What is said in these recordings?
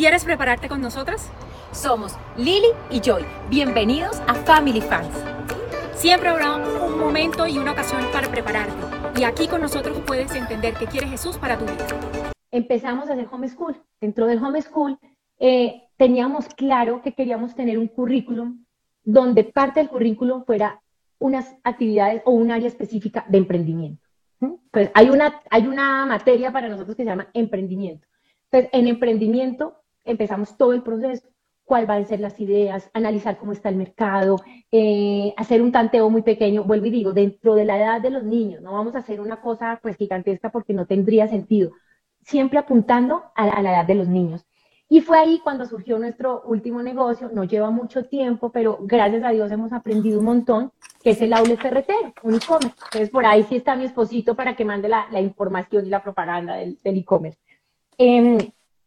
¿Quieres prepararte con nosotras? Somos Lili y Joy. Bienvenidos a Family Fans. Siempre habrá un momento y una ocasión para prepararte. Y aquí con nosotros puedes entender qué quiere Jesús para tu vida. Empezamos a hacer homeschool. Dentro del homeschool eh, teníamos claro que queríamos tener un currículum donde parte del currículum fuera unas actividades o un área específica de emprendimiento. Pues hay una, hay una materia para nosotros que se llama emprendimiento. Entonces, en emprendimiento empezamos todo el proceso, cuáles van a ser las ideas, analizar cómo está el mercado, eh, hacer un tanteo muy pequeño, vuelvo y digo, dentro de la edad de los niños, no vamos a hacer una cosa pues gigantesca porque no tendría sentido, siempre apuntando a la edad de los niños. Y fue ahí cuando surgió nuestro último negocio, no lleva mucho tiempo, pero gracias a Dios hemos aprendido un montón, que es el outlet ferretero, un e-commerce. Entonces por ahí sí está mi esposito para que mande la, información y la propaganda del e-commerce.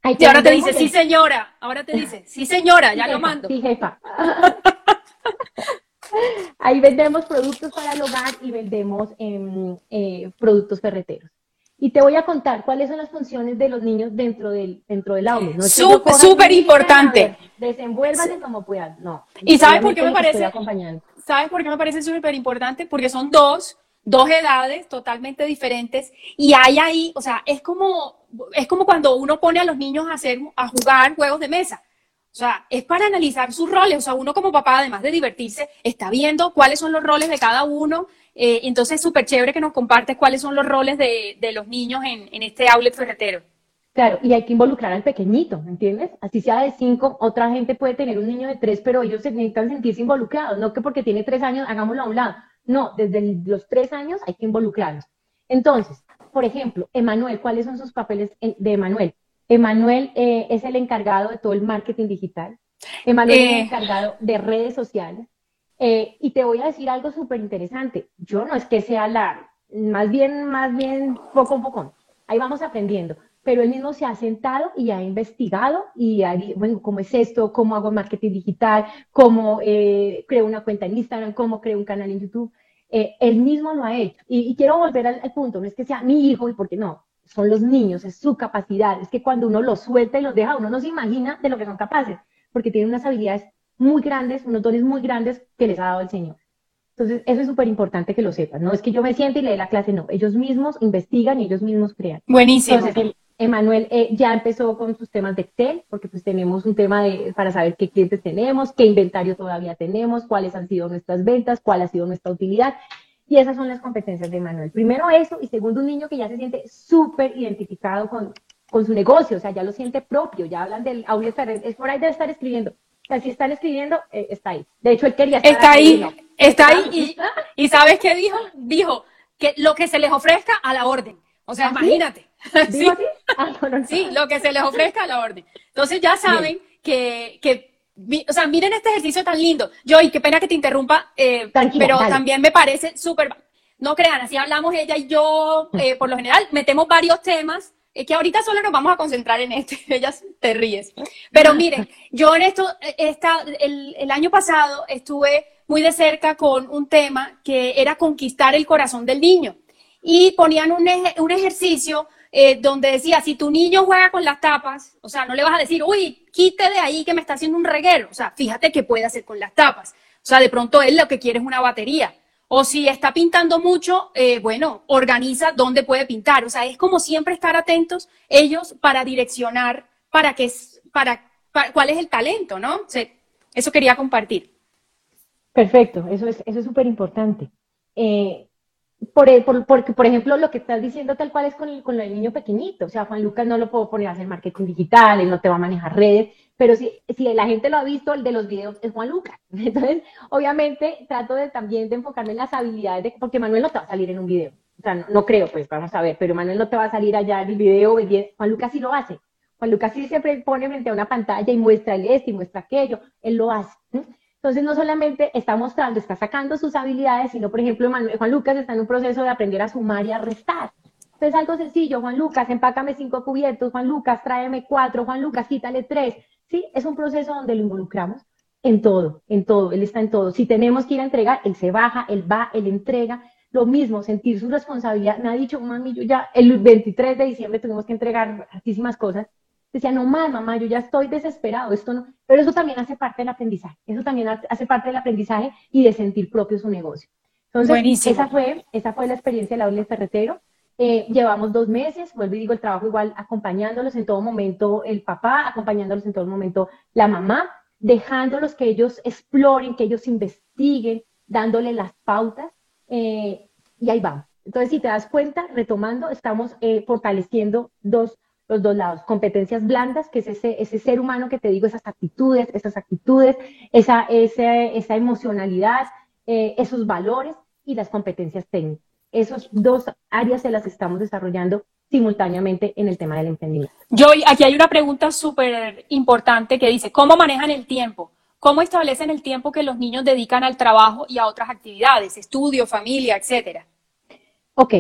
Em, y ahora te dice, sí señora, ahora te dice, sí señora, ya lo mando. Sí jefa. ahí vendemos productos para el hogar y vendemos em, eh, productos ferreteros y te voy a contar cuáles son las funciones de los niños dentro del, dentro del aula. No Súper importante. Desenvuélvanse como puedan. No. ¿Y sabes por qué me parece? ¿Sabes por qué me parece súper importante? Porque son dos, dos edades totalmente diferentes y hay ahí, o sea, es como, es como cuando uno pone a los niños a hacer, a jugar juegos de mesa. O sea, es para analizar sus roles. O sea, uno como papá, además de divertirse, está viendo cuáles son los roles de cada uno eh, entonces, súper chévere que nos compartes cuáles son los roles de, los niños en, este outlet ferretero. Claro, y hay que involucrar al pequeñito, ¿me entiendes? Así sea de cinco, otra gente puede tener un niño de tres, pero ellos se necesitan sentirse involucrados, no que porque tiene tres años hagámoslo a un lado. No, desde los tres años hay que involucrarlos. Entonces, por ejemplo, Emanuel, ¿cuáles son sus papeles de Emanuel? Emanuel eh, es el encargado de todo el marketing digital. Emanuel es el eh. encargado de redes sociales. Eh, y te voy a decir algo súper interesante. Yo no es que sea la, más bien, más bien poco a poco. Ahí vamos aprendiendo. Pero él mismo se ha sentado y ha investigado y ha bueno, ¿cómo es esto? ¿Cómo hago marketing digital? ¿Cómo eh, creo una cuenta en Instagram? ¿Cómo creo un canal en YouTube? Eh, él mismo lo ha hecho. Y, quiero volver al, al, punto, no es que sea mi hijo y porque no, son los niños, es su capacidad. Es que cuando uno los suelta y los deja, uno no se imagina de lo que son capaces, porque tienen unas habilidades muy grandes, unos dones muy grandes que les ha dado el Señor. Entonces, eso es súper importante que lo sepan. No es que yo me siente y le dé la clase, no. Ellos mismos investigan y ellos mismos crean. Buenísimo. Entonces, Emanuel eh, ya empezó con sus temas de Excel, porque pues tenemos un tema de, para saber qué clientes tenemos, qué inventario todavía tenemos, cuáles han sido nuestras ventas, cuál ha sido nuestra utilidad. Y esas son las competencias de Emanuel. Primero eso, y segundo un niño que ya se siente súper identificado con, con su negocio, o sea, ya lo siente propio, ya hablan del audio, es por ahí de estar escribiendo, si están escribiendo, eh, está ahí. De hecho, él quería estar Está ahí, está ahí. Y, ¿sabes qué dijo? Dijo que lo que se les ofrezca a la orden. O sea, ¿Ah, imagínate. ¿Sí? Ah, sí, lo que se les ofrezca a la orden. Entonces ya saben que, que, o sea, miren este ejercicio tan lindo. Yo, y qué pena que te interrumpa, eh, pero también me parece súper, no crean, así hablamos ella y yo, eh, por lo general, metemos varios temas es que ahorita solo nos vamos a concentrar en este, ellas te ríes. Pero miren, yo en esto, esta, el, el, año pasado estuve muy de cerca con un tema que era conquistar el corazón del niño. Y ponían un, un ejercicio eh, donde decía, si tu niño juega con las tapas, o sea, no le vas a decir, uy, quite de ahí que me está haciendo un reguero. O sea, fíjate qué puede hacer con las tapas. O sea, de pronto él lo que quiere es una batería. O si está pintando mucho, eh, bueno, organiza dónde puede pintar. O sea, es como siempre estar atentos ellos para direccionar para qué para, para, cuál es el talento, ¿no? eso quería compartir. Perfecto, eso es eso es súper importante. Eh, por, por, porque, por ejemplo, lo que estás diciendo tal cual es con el, con el niño pequeñito. O sea, Juan Lucas no lo puedo poner a hacer marketing digital, él no te va a manejar redes, pero si, si la gente lo ha visto, el de los videos es Juan Lucas. Entonces, obviamente, trato de también de enfocarme en las habilidades, de, porque Manuel no te va a salir en un video. O sea, no, creo, pues vamos a ver, pero Manuel no te va a salir allá en el video. Juan Lucas sí lo hace. Juan Lucas sí siempre pone frente a una pantalla y muestra el este y muestra aquello. Él lo hace. Entonces, no solamente está mostrando, está sacando sus habilidades, sino, por ejemplo, Juan Lucas está en un proceso de aprender a sumar y a restar. Entonces, algo sencillo, Juan Lucas, empácame cinco cubiertos, Juan Lucas, tráeme cuatro, Juan Lucas, quítale tres. Sí, es un proceso donde lo involucramos en todo, en todo, él está en todo. Si tenemos que ir a entregar, él se baja, él va, él entrega. Lo mismo, sentir su responsabilidad. Me ha dicho, mami, yo ya el 23 de diciembre tuvimos que entregar muchísimas cosas decía, no más, mamá, yo ya estoy desesperado, esto no, pero eso también hace parte del aprendizaje, eso también hace parte del aprendizaje y de sentir propio su negocio. Entonces, esa fue, esa fue la experiencia del Outlet Ferretero. Eh, llevamos dos meses, vuelvo y digo, el trabajo igual acompañándolos en todo momento el papá, acompañándolos en todo momento la mamá, dejándolos que ellos exploren, que ellos investiguen, dándole las pautas, eh, y ahí vamos. Entonces, si te das cuenta, retomando, estamos eh, fortaleciendo dos, los dos lados. Competencias blandas, que es ese, ese ser humano que te digo, esas actitudes, esas actitudes, esa, esa emocionalidad, eh, esos valores y las competencias técnicas. Esos dos áreas se las estamos desarrollando simultáneamente en el tema del emprendimiento. Yo, aquí hay una pregunta súper importante que dice, ¿cómo manejan el tiempo? ¿Cómo establecen el tiempo que los niños dedican al trabajo y a otras actividades, estudio, familia, etcétera? Ok,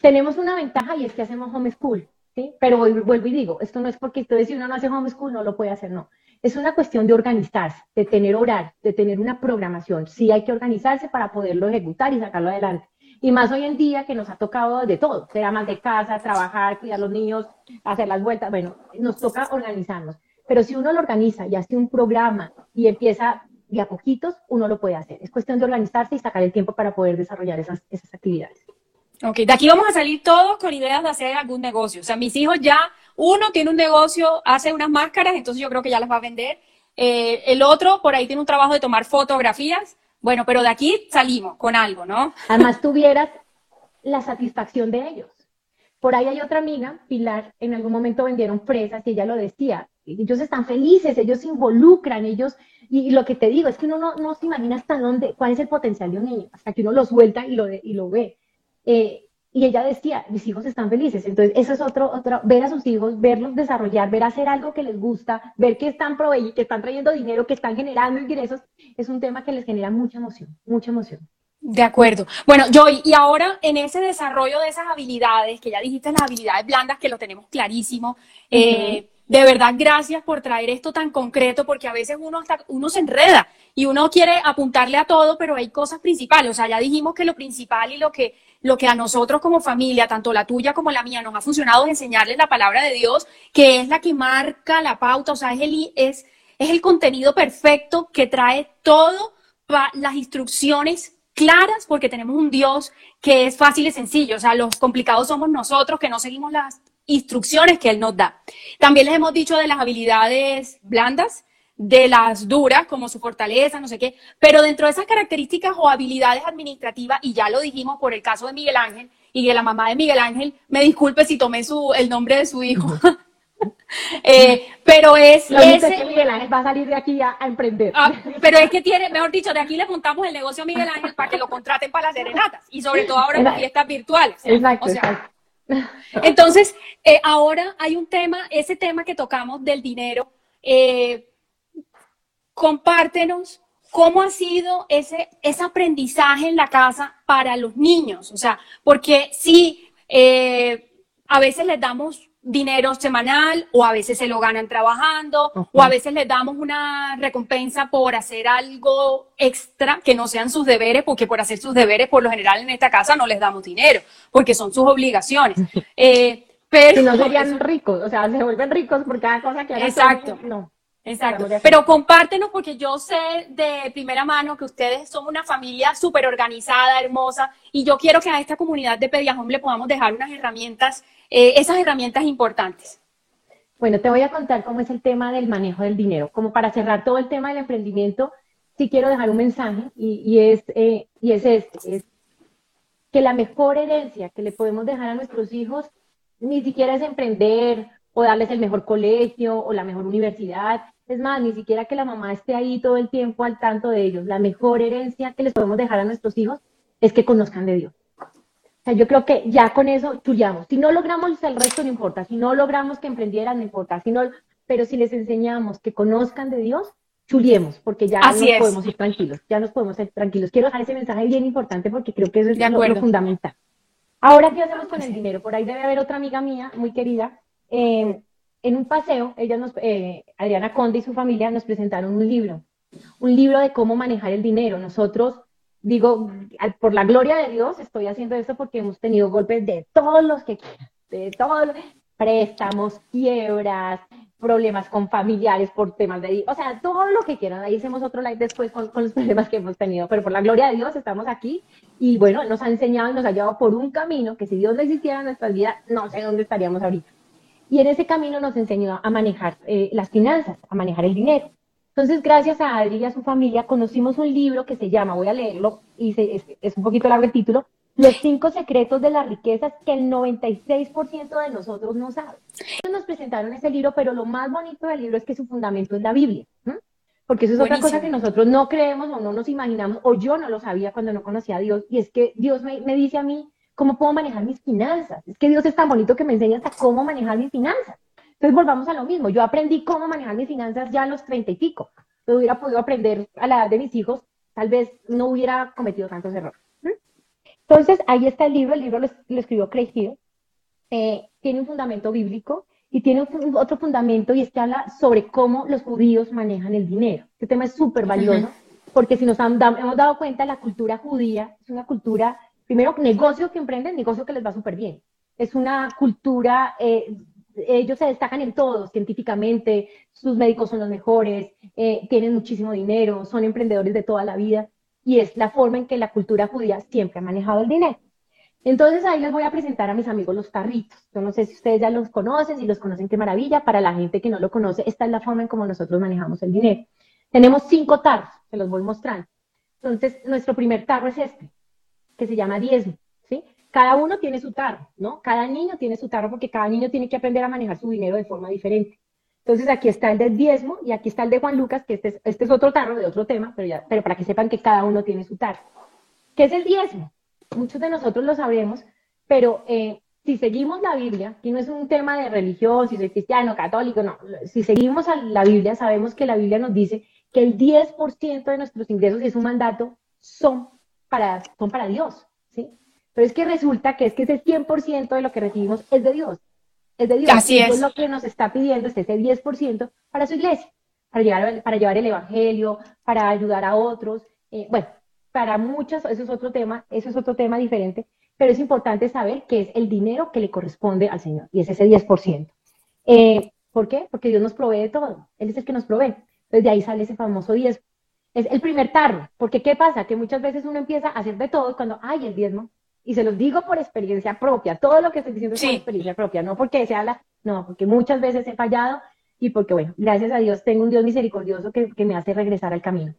tenemos una ventaja y es que hacemos homeschool, ¿sí? Pero vuelvo y digo, esto no es porque entonces si uno no hace homeschool no lo puede hacer, no. Es una cuestión de organizarse, de tener horario, de tener una programación. Sí hay que organizarse para poderlo ejecutar y sacarlo adelante. Y más hoy en día que nos ha tocado de todo, sea más de casa, trabajar, cuidar a los niños, hacer las vueltas, bueno, nos toca organizarnos. Pero si uno lo organiza y hace un programa y empieza de a poquitos, uno lo puede hacer. Es cuestión de organizarse y sacar el tiempo para poder desarrollar esas actividades. Ok, de aquí vamos a salir todos con ideas de hacer algún negocio. O sea, mis hijos ya, uno tiene un negocio, hace unas máscaras, entonces yo creo que ya las va a vender. Eh, el otro, por ahí tiene un trabajo de tomar fotografías. Bueno, pero de aquí salimos con algo, ¿no? Además, tuvieras la satisfacción de ellos. Por ahí hay otra amiga, Pilar, en algún momento vendieron fresas y ella lo decía. Ellos están felices, ellos se involucran, ellos, y, lo que te digo es que uno no, no se imagina hasta dónde, cuál es el potencial de un niño, hasta que uno lo suelta y lo, y lo ve. Eh, y ella decía, mis hijos están felices. Entonces, eso es otro, otro, ver a sus hijos, verlos desarrollar, ver hacer algo que les gusta, ver que están proveyendo, que están trayendo dinero, que están generando ingresos, es un tema que les genera mucha emoción, mucha emoción. De acuerdo. Bueno, Joy, y ahora en ese desarrollo de esas habilidades, que ya dijiste las habilidades blandas, que lo tenemos clarísimo, eh, de verdad, gracias por traer esto tan concreto, porque a veces uno, uno se enreda y uno quiere apuntarle a todo, pero hay cosas principales. O sea, ya dijimos que lo principal y lo que, lo que a nosotros como familia, tanto la tuya como la mía, nos ha funcionado es enseñarles la palabra de Dios, que es la que marca la pauta, o sea, es el, es, el contenido perfecto que trae todo las instrucciones claras porque tenemos un Dios que es fácil y sencillo. O sea, los complicados somos nosotros que no seguimos las instrucciones que Él nos da. También les hemos dicho de las habilidades blandas, de las duras, como su fortaleza, no sé qué, pero dentro de esas características o habilidades administrativas, y ya lo dijimos por el caso de Miguel Ángel, y de la mamá de Miguel Ángel, me disculpe si tomé su, el nombre de su hijo. eh, pero es ese... que Miguel Ángel va a salir de aquí a, emprender. Ah, pero es que tiene, mejor dicho, de aquí le montamos el negocio a Miguel Ángel para que lo contraten para las serenatas, y sobre todo ahora en fiestas virtuales. Exacto, entonces, eh, ahora hay un tema, ese tema que tocamos del dinero, eh, compártenos cómo ha sido ese, ese aprendizaje en la casa para los niños. O sea, porque sí, eh, a veces les damos dinero semanal o a veces se lo ganan trabajando o a veces les damos una recompensa por hacer algo extra que no sean sus deberes porque por hacer sus deberes por lo general en esta casa no les damos dinero porque son sus obligaciones. Eh, pero si no serían ricos, o sea, se vuelven ricos por cada cosa que hagan. Exacto. No. Exacto. Pero compártenos porque yo sé de primera mano que ustedes son una familia súper organizada, hermosa, y yo quiero que a esta comunidad de Pediajón le podamos dejar unas herramientas, eh, esas herramientas importantes. Bueno, te voy a contar cómo es el tema del manejo del dinero. Como para cerrar todo el tema del emprendimiento, sí quiero dejar un mensaje y, es, eh, y es este, es que la mejor herencia que le podemos dejar a nuestros hijos ni siquiera es emprender o darles el mejor colegio o la mejor universidad. Es más, ni siquiera que la mamá esté ahí todo el tiempo al tanto de ellos. La mejor herencia que les podemos dejar a nuestros hijos es que conozcan de Dios. O sea, yo creo que ya con eso chullamos. Si no logramos el resto, no importa. Si no logramos que emprendieran, no importa. Si no, pero si les enseñamos que conozcan de Dios, chuliemos, porque ya nos podemos ir tranquilos. Ya nos podemos ir tranquilos. Quiero dejar ese mensaje bien importante porque creo que eso es lo, fundamental. Ahora, ¿qué hacemos con el dinero? Por ahí debe haber otra amiga mía, muy querida, en un paseo, ella nos, eh, Adriana Conde y su familia nos presentaron un libro, un libro de cómo manejar el dinero. Nosotros, digo, por la gloria de Dios, estoy haciendo esto porque hemos tenido golpes de todos los que quieran, de todos, préstamos, quiebras, problemas con familiares por temas de, o sea, todo lo que quieran. Ahí hacemos otro live después con, los problemas que hemos tenido, pero por la gloria de Dios estamos aquí y bueno, nos ha enseñado y nos ha llevado por un camino que si Dios no existiera en nuestras vidas, no sé dónde estaríamos ahorita. Y en ese camino nos enseñó a manejar eh, las finanzas, a manejar el dinero. Entonces, gracias a Adri y a su familia, conocimos un libro que se llama, voy a leerlo, y es, es un poquito largo el título, los cinco secretos de las riquezas que el 96% de nosotros no sabe. Nos presentaron ese libro, pero lo más bonito del libro es que su fundamento es la Biblia. Porque eso es otra cosa que nosotros no creemos o no nos imaginamos, o yo no lo sabía cuando no conocía a Dios. Y es que Dios me, me dice a mí cómo puedo manejar mis finanzas. Es que Dios es tan bonito que me enseña hasta cómo manejar mis finanzas. Entonces volvamos a lo mismo. Yo aprendí cómo manejar mis finanzas ya a los treinta y pico. Yo hubiera podido aprender a la edad de mis hijos, tal vez no hubiera cometido tantos errores. Entonces, ahí está el libro, el libro lo, escribió Craig Hill, eh, tiene un fundamento bíblico y tiene otro fundamento y es que habla sobre cómo los judíos manejan el dinero. Este tema es súper valioso porque si nos hemos dado cuenta, la cultura judía es una cultura, primero, negocio que emprenden, negocio que les va súper bien. Es una cultura, eh, ellos se destacan en todo, científicamente, sus médicos son los mejores, eh, tienen muchísimo dinero, son emprendedores de toda la vida y es la forma en que la cultura judía siempre ha manejado el dinero. Entonces ahí les voy a presentar a mis amigos los tarritos. Yo no sé si ustedes ya los conocen, si los conocen, qué maravilla. Para la gente que no lo conoce, esta es la forma en cómo nosotros manejamos el dinero. Tenemos cinco tarros, se los voy mostrando. Entonces, nuestro primer tarro es este, que se llama diezmo, ¿sí? Cada uno tiene su tarro, ¿no? Cada niño tiene su tarro porque cada niño tiene que aprender a manejar su dinero de forma diferente. Entonces aquí está el del diezmo y aquí está el de Juan Lucas, que este es, este es otro tarro de otro tema, pero, ya, pero para que sepan que cada uno tiene su tarro. ¿Qué es el diezmo? Muchos de nosotros lo sabremos, pero eh, si seguimos la Biblia, aquí no es un tema de religión, si soy cristiano, católico, no, si seguimos la Biblia, sabemos que la Biblia nos dice que el 10% de nuestros ingresos, y es un mandato, son para, son para Dios, ¿sí? Pero es que resulta que es que ese 100% de lo que recibimos es de Dios es de Dios. Así es. lo que nos está pidiendo es ese 10% para su iglesia, para llevar, para llevar el evangelio, para ayudar a otros. Eh, bueno, para muchos, eso es otro tema, eso es otro tema diferente, pero es importante saber que es el dinero que le corresponde al Señor y es ese 10%. Eh, ¿Por qué? Porque Dios nos provee de todo, Él es el que nos provee. Entonces de ahí sale ese famoso 10. Es el primer tarro, porque ¿qué pasa? Que muchas veces uno empieza a hacer de todo cuando, hay el diezmo, y se los digo por experiencia propia, todo lo que estoy diciendo es por experiencia propia, no porque sea la, no, porque muchas veces he fallado y porque, bueno, gracias a Dios tengo un Dios misericordioso que, me hace regresar al camino.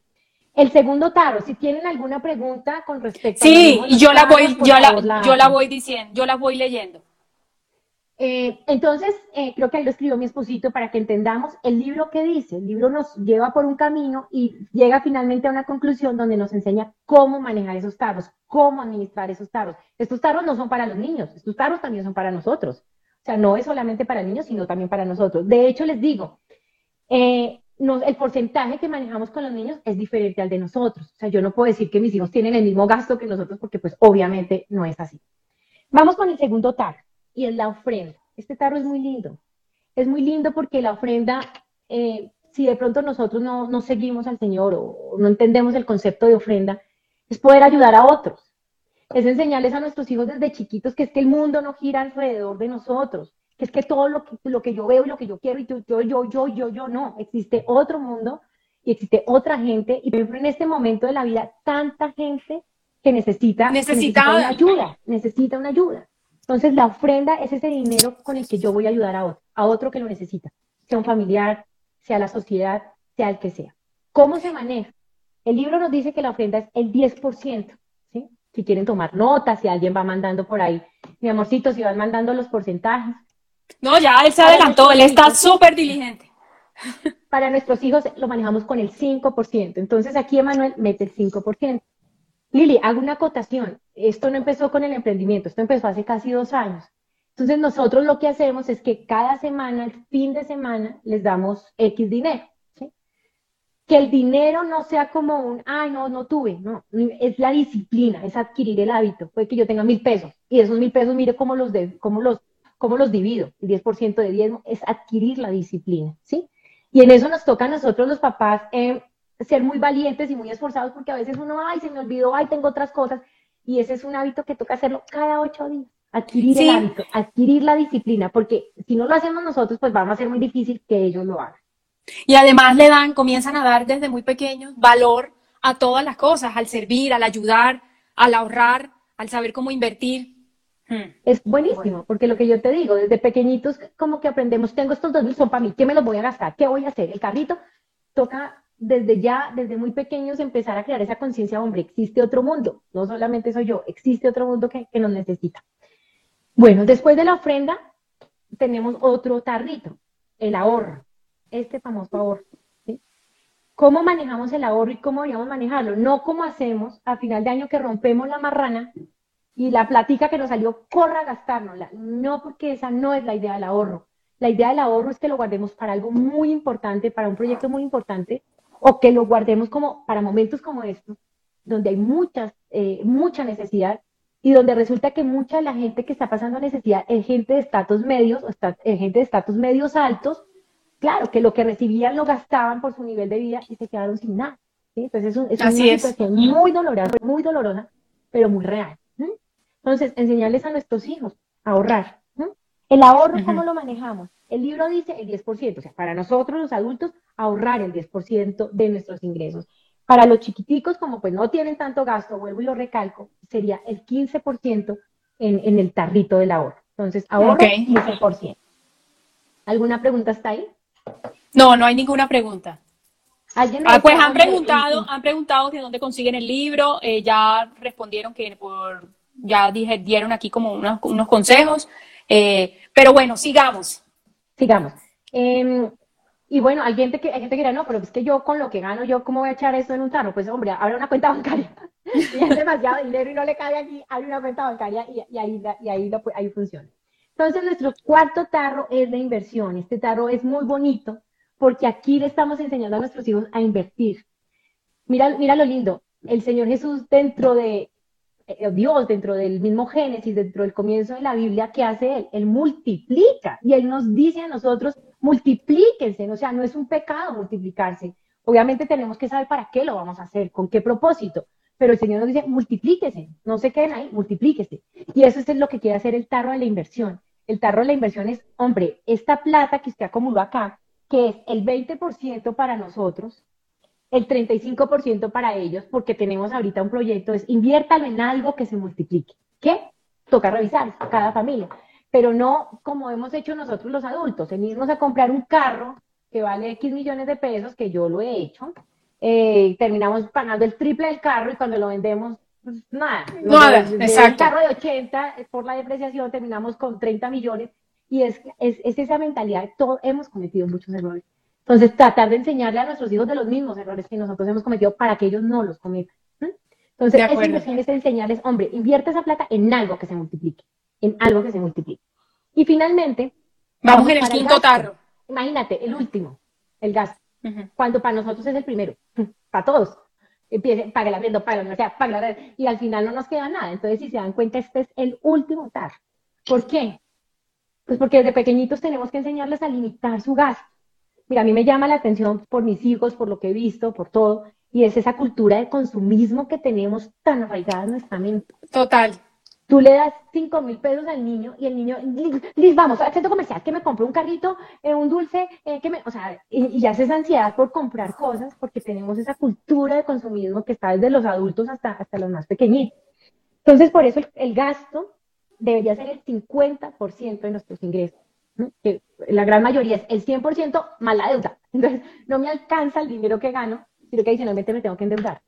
El segundo tarro, si tienen alguna pregunta con respecto sí, a... Sí, yo la voy, yo la, yo la voy diciendo, yo la voy leyendo. Eh, entonces, eh, creo que ahí lo escribió mi esposito para que entendamos el libro que dice. El libro nos lleva por un camino y llega finalmente a una conclusión donde nos enseña cómo manejar esos tarros, cómo administrar esos tarros. Estos tarros no son para los niños, estos tarros también son para nosotros. O sea, no es solamente para niños, sino también para nosotros. De hecho, les digo, eh, el porcentaje que manejamos con los niños es diferente al de nosotros. O sea, yo no puedo decir que mis hijos tienen el mismo gasto que nosotros porque pues obviamente no es así. Vamos con el segundo tarro y es la ofrenda. Este tarro es muy lindo. Es muy lindo porque la ofrenda, eh, si de pronto nosotros no, no seguimos al Señor o no entendemos el concepto de ofrenda, es poder ayudar a otros. Es enseñarles a nuestros hijos desde chiquitos que es que el mundo no gira alrededor de nosotros, que es que todo lo que, lo que yo veo y lo que yo quiero y yo, yo, yo, yo, yo, yo, no. Existe otro mundo y existe otra gente. Y por ejemplo, en este momento de la vida, tanta gente que necesita, necesita una ayuda, necesita una ayuda. Entonces, la ofrenda es ese dinero con el que yo voy a ayudar a otro, a otro que lo necesita, sea un familiar, sea la sociedad, sea el que sea. ¿Cómo se maneja? El libro nos dice que la ofrenda es el 10%, ¿sí? Si quieren tomar notas, si alguien va mandando por ahí, mi amorcito, si van mandando los porcentajes. No, ya él se adelantó, él está súper diligente. Para nuestros hijos lo manejamos con el 5%. Entonces aquí Emanuel mete el 5%. Lili, hago una acotación. Esto no empezó con el emprendimiento, esto empezó hace casi dos años. Entonces nosotros lo que hacemos es que cada semana, el fin de semana, les damos X dinero. Que el dinero no sea como un, ay, no, no tuve, no, es la disciplina, es adquirir el hábito. Puede que yo tenga mil pesos y esos mil pesos, mire cómo los, de, cómo los, cómo los divido. El 10% de diezmo es adquirir la disciplina, ¿sí? Y en eso nos toca a nosotros los papás eh, ser muy valientes y muy esforzados porque a veces uno, ay, se me olvidó, ay, tengo otras cosas. Y ese es un hábito que toca hacerlo cada ocho días. adquirir el hábito, adquirir la disciplina, porque si no lo hacemos nosotros, pues vamos a ser muy difícil que ellos lo hagan. Y además le dan, comienzan a dar desde muy pequeños valor a todas las cosas, al servir, al ayudar, al ahorrar, al saber cómo invertir. Hmm. Es buenísimo, porque lo que yo te digo, desde pequeñitos como que aprendemos, tengo estos dos mil, son para mí, ¿qué me los voy a gastar? ¿Qué voy a hacer? El carrito toca desde ya, desde muy pequeños, empezar a crear esa conciencia, hombre, existe otro mundo, no solamente soy yo, existe otro mundo que, que nos necesita. Bueno, después de la ofrenda, tenemos otro tarrito, el ahorro, este famoso ahorro. ¿Cómo manejamos el ahorro y cómo deberíamos manejarlo? No como hacemos a final de año que rompemos la marrana y la platica que nos salió, corra a gastárnosla. No, porque esa no es la idea del ahorro. La idea del ahorro es que lo guardemos para algo muy importante, para un proyecto muy importante, o que lo guardemos como para momentos como estos, donde hay muchas, eh, mucha necesidad y donde resulta que mucha de la gente que está pasando necesidad es gente de estatus medios o está, gente de estatus medios altos claro, que lo que recibían lo gastaban por su nivel de vida y se quedaron sin nada. Entonces es, una situación muy dolorosa, muy dolorosa, pero muy real. Entonces, enseñarles a nuestros hijos a ahorrar. El ahorro, ¿cómo lo manejamos? El libro dice el 10%, o sea, para nosotros los adultos, ahorrar el 10% de nuestros ingresos. Para los chiquiticos, como pues no tienen tanto gasto, vuelvo y lo recalco, sería el 15% en, en el tarrito del ahorro. Entonces, ahorro okay. 15%. ¿Alguna pregunta hasta ahí? No, no hay ninguna pregunta. Ah, pues han preguntado, han preguntado de dónde consiguen el libro, eh, ya respondieron que por, ya dije, dieron aquí como unos, unos consejos, eh, pero bueno, sigamos. Sigamos. Em, y bueno, hay gente que, hay gente que dirá, no, pero es que yo con lo que gano, yo cómo voy a echar eso en un tarro. Pues hombre, abre una cuenta bancaria. y es demasiado dinero y no le cae aquí, abre una cuenta bancaria y, ahí, y ahí, lo, ahí funciona. Entonces, nuestro cuarto tarro es de inversión. Este tarro es muy bonito porque aquí le estamos enseñando a nuestros hijos a invertir. Mira, mira lo lindo. El Señor Jesús dentro de eh, Dios, dentro del mismo Génesis, dentro del comienzo de la Biblia, ¿qué hace Él? Él multiplica y Él nos dice a nosotros, multiplíquense, o sea, no es un pecado multiplicarse. Obviamente tenemos que saber para qué lo vamos a hacer, con qué propósito, pero el Señor nos dice, multiplíquese, no se queden ahí, multiplíquese. Y eso es lo que quiere hacer el tarro de la inversión. El tarro de la inversión es, hombre, esta plata que usted acumuló acá, que es el 20% para nosotros, el 35% para ellos, porque tenemos ahorita un proyecto, es inviértalo en algo que se multiplique. ¿Qué? Toca revisar cada familia, pero no como hemos hecho nosotros los adultos, en irnos a comprar un carro que vale X millones de pesos, que yo lo he hecho, eh, terminamos pagando el triple del carro y cuando lo vendemos, pues nada. Nada, exacto. El carro de 80, por la depreciación, terminamos con 30 millones y es, es, esa mentalidad. Todos hemos cometido muchos errores. Entonces, tratar de enseñarle a nuestros hijos de los mismos errores que nosotros hemos cometido para que ellos no los cometan. Entonces, esa inversión es enseñarles, hombre, invierte esa plata en algo que se multiplique, en algo que se multiplique. Y finalmente, vamos, en el quinto tarro. Imagínate, el último, el gasto. Cuando para nosotros es el primero, para todos. Empiece, pague la arriendo, pague la universidad, pague la y al final no nos queda nada. Entonces, si se dan cuenta, este es el último tar. ¿Por qué? Pues porque desde pequeñitos tenemos que enseñarles a limitar su gasto. Mira, a mí me llama la atención por mis hijos, por lo que he visto, por todo, y es esa cultura de consumismo que tenemos tan arraigada en nuestra mente. Total. Tú le das cinco mil pesos al niño y el niño, Liz, vamos al centro comercial, que me compre un carrito, eh, un dulce, eh, que me, o sea, y, ya es esa ansiedad por comprar cosas porque tenemos esa cultura de consumismo que está desde los adultos hasta, hasta los más pequeñitos. Entonces, por eso el, gasto debería ser el 50% de nuestros ingresos. Que la gran mayoría es el 100% más la deuda. Entonces, no me alcanza el dinero que gano, sino que adicionalmente me tengo que endeudar.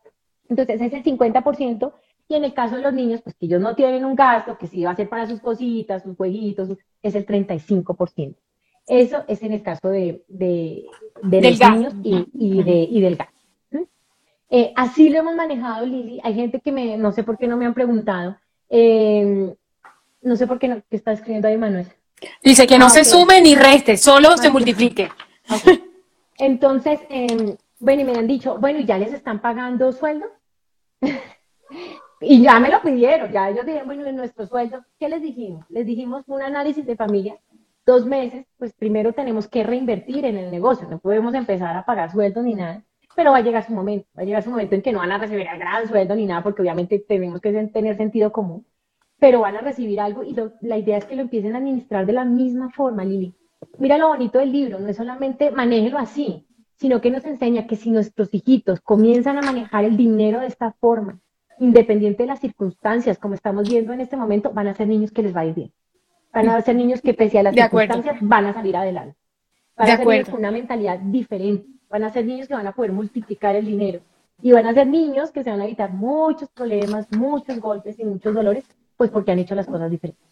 Entonces, es el 50% y en el caso de los niños, pues que ellos no tienen un gasto, que sí va a ser para sus cositas, sus jueguitos, es el 35%. Eso es en el caso de, de, los niños y, de, y, del gasto. Eh, así lo hemos manejado, Lili. Hay gente que me, no sé por qué no me han preguntado. Eh, no sé por qué, no, está escribiendo ahí Manuel. Dice que no ah, se sume ni reste, solo se multiplique. Entonces, eh, bueno, y me han dicho, bueno, ¿ya les están pagando sueldo? Y ya me lo pidieron, ya ellos dijeron, bueno, en nuestro sueldo, ¿qué les dijimos? Les dijimos un análisis de familia, dos meses, pues primero tenemos que reinvertir en el negocio, no podemos empezar a pagar sueldo ni nada, pero va a llegar su momento, va a llegar su momento en que no van a recibir el gran sueldo ni nada, porque obviamente tenemos que tener sentido común, pero van a recibir algo y la idea es que lo empiecen a administrar de la misma forma, Lili. Mira lo bonito del libro, no es solamente manéjelo así, sino que nos enseña que si nuestros hijitos comienzan a manejar el dinero de esta forma, independiente de las circunstancias, como estamos viendo en este momento, van a ser niños que les va a ir bien. Van a ser niños que pese a las circunstancias van a salir adelante. Van a ser niños con una mentalidad diferente. Van a ser niños que van a poder multiplicar el dinero. Y van a ser niños que se van a evitar muchos problemas, muchos golpes y muchos dolores, pues porque han hecho las cosas diferentes.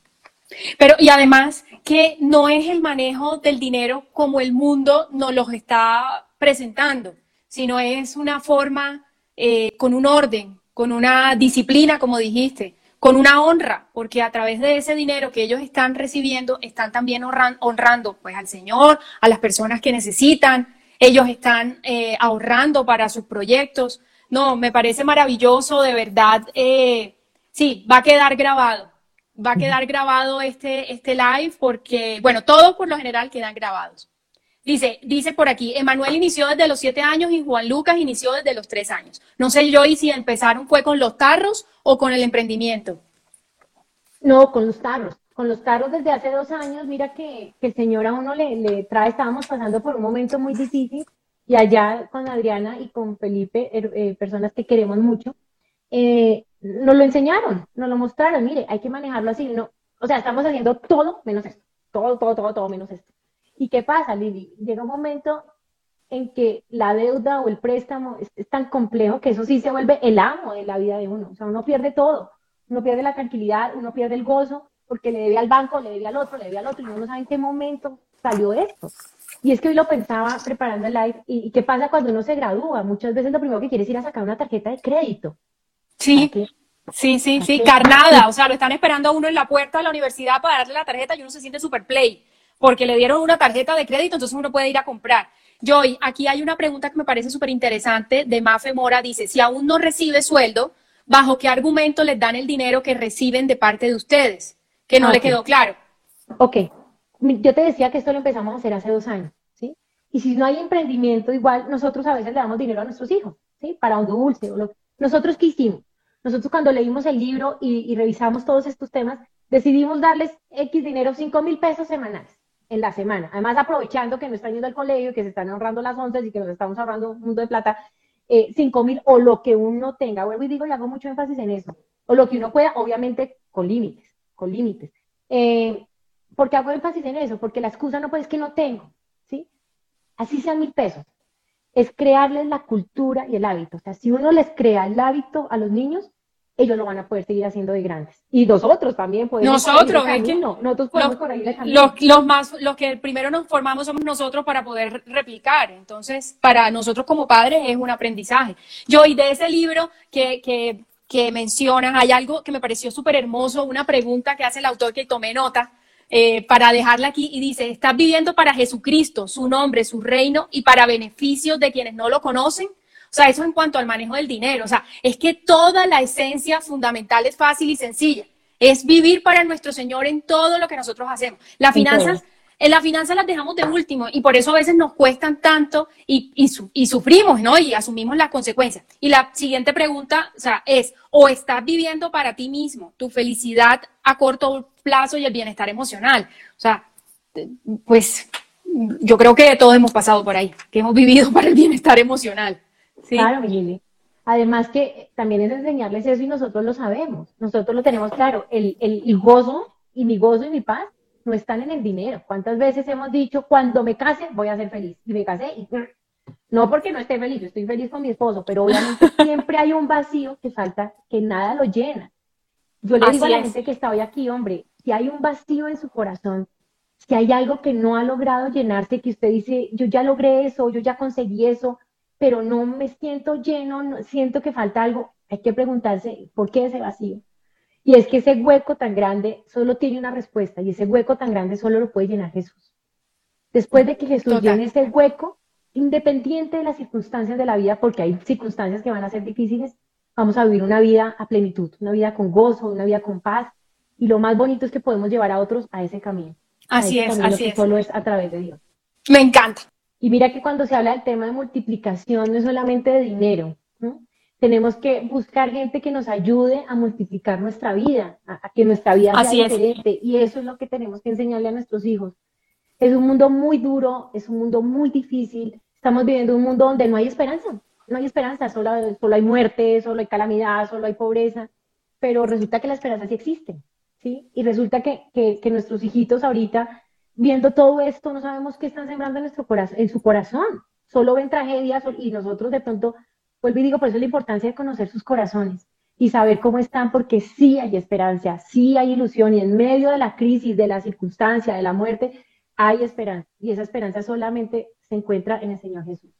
Pero, y además, que no es el manejo del dinero como el mundo nos lo está presentando, sino es una forma eh, con un orden, con una disciplina, como dijiste, con una honra, porque a través de ese dinero que ellos están recibiendo, están también honrando pues, al Señor, a las personas que necesitan, ellos están eh, ahorrando para sus proyectos. No, me parece maravilloso, de verdad. Eh, sí, va a quedar grabado va a quedar grabado este, este live porque, bueno, todos por lo general quedan grabados. Dice, dice por aquí, Emanuel inició desde los siete años y Juan Lucas inició desde los tres años. No sé yo y si empezaron fue con los tarros o con el emprendimiento. No, con los tarros. Con los tarros desde hace dos años, mira que, el Señor a uno le, le, trae, estábamos pasando por un momento muy difícil y allá con Adriana y con Felipe, er, eh, personas que queremos mucho, eh, nos lo enseñaron, nos lo mostraron, mire, hay que manejarlo así, no, o sea, estamos haciendo todo menos esto, todo, todo, todo, todo menos esto. ¿Y qué pasa, Lili? Llega un momento en que la deuda o el préstamo es, tan complejo que eso sí se vuelve el amo de la vida de uno, o sea, uno pierde todo, uno pierde la tranquilidad, uno pierde el gozo, porque le debe al banco, le debe al otro, le debe al otro, y uno no sabe en qué momento salió esto. Y es que hoy lo pensaba preparando el live, y, y qué pasa cuando uno se gradúa, muchas veces lo primero que quiere es ir a sacar una tarjeta de crédito, Sí, sí, sí, sí, carnada. O sea, lo están esperando a uno en la puerta de la universidad para darle la tarjeta y uno se siente super play porque le dieron una tarjeta de crédito, entonces uno puede ir a comprar. Joy, aquí hay una pregunta que me parece súper interesante de Mafe Mora. Dice, si aún no recibe sueldo, ¿bajo qué argumento les dan el dinero que reciben de parte de ustedes? Que no le quedó claro. Ok, yo te decía que esto lo empezamos a hacer hace dos años, ¿sí? Y si no hay emprendimiento, igual nosotros a veces le damos dinero a nuestros hijos, ¿sí? Para un dulce o lo Nosotros, ¿qué hicimos? Nosotros cuando leímos el libro y, revisamos todos estos temas, decidimos darles X dinero, 5 mil pesos semanales en la semana. Además, aprovechando que no están yendo al colegio, que se están ahorrando las once y que nos estamos ahorrando un mundo de plata, eh, 5 mil o lo que uno tenga. Vuelvo y digo y hago mucho énfasis en eso. O lo que uno pueda, obviamente con límites, con límites. Eh, ¿Por qué hago énfasis en eso? Porque la excusa no puede es que no tengo, ¿sí? Así sean mil pesos es crearles la cultura y el hábito. O sea, si uno les crea el hábito a los niños, ellos lo van a poder seguir haciendo de grandes. Y nosotros también podemos. Nosotros, es que no, nosotros podemos por ahí los, los, más, los que primero nos formamos somos nosotros para poder replicar. Entonces, para nosotros como padres es un aprendizaje. Yo, y de ese libro que, que, que mencionas, hay algo que me pareció súper hermoso, una pregunta que hace el autor que tomé nota eh, para dejarla aquí y dice, estás viviendo para Jesucristo, su nombre, su reino y para beneficios de quienes no lo conocen. O sea, eso en cuanto al manejo del dinero. O sea, es que toda la esencia fundamental es fácil y sencilla. Es vivir para nuestro Señor en todo lo que nosotros hacemos. Las finanzas en la finanza las dejamos de último y por eso a veces nos cuestan tanto y, y, sufrimos, ¿no? Y asumimos las consecuencias. Y la siguiente pregunta, o sea, es, o estás viviendo para ti mismo tu felicidad a corto plazo y el bienestar emocional. O sea, pues yo creo que todos hemos pasado por ahí, que hemos vivido para el bienestar emocional. ¿sí? Claro, Lili. Además que también es enseñarles eso y nosotros lo sabemos, nosotros lo tenemos claro, el, el gozo y mi gozo y mi paz no están en el dinero. ¿Cuántas veces hemos dicho, cuando me case voy a ser feliz? Y me casé y no porque no esté feliz, yo estoy feliz con mi esposo, pero obviamente siempre hay un vacío que falta, que nada lo llena. Yo le digo a la gente que está hoy aquí, hombre, si hay un vacío en su corazón, si hay algo que no ha logrado llenarse, que usted dice, yo ya logré eso, yo ya conseguí eso, pero no me siento lleno, no, siento que falta algo, hay que preguntarse, ¿por qué ese vacío? Y es que ese hueco tan grande solo tiene una respuesta y ese hueco tan grande solo lo puede llenar Jesús. Después de que Jesús llene ese hueco, independiente de las circunstancias de la vida, porque hay circunstancias que van a ser difíciles, vamos a vivir una vida a plenitud, una vida con gozo, una vida con paz. Y lo más bonito es que podemos llevar a otros a ese camino. Así es, así es. Solo es a través de Dios. Me encanta. Y mira que cuando se habla del tema de multiplicación no es solamente de dinero, tenemos que buscar gente que nos ayude a multiplicar nuestra vida, a, que nuestra vida sea diferente. Y eso es lo que tenemos que enseñarle a nuestros hijos. Es un mundo muy duro, es un mundo muy difícil. Estamos viviendo un mundo donde no hay esperanza. No hay esperanza, solo, solo hay muerte, solo hay calamidad, solo hay pobreza. Pero resulta que la esperanza sí existe. ¿Sí? Y resulta que, que, nuestros hijitos ahorita, viendo todo esto, no sabemos qué están sembrando en, nuestro en su corazón. Solo ven tragedias y nosotros de pronto Vuelvo y digo, por eso la importancia de conocer sus corazones y saber cómo están, porque sí hay esperanza, sí hay ilusión, y en medio de la crisis, de la circunstancia, de la muerte, hay esperanza. Y esa esperanza solamente se encuentra en el Señor Jesús.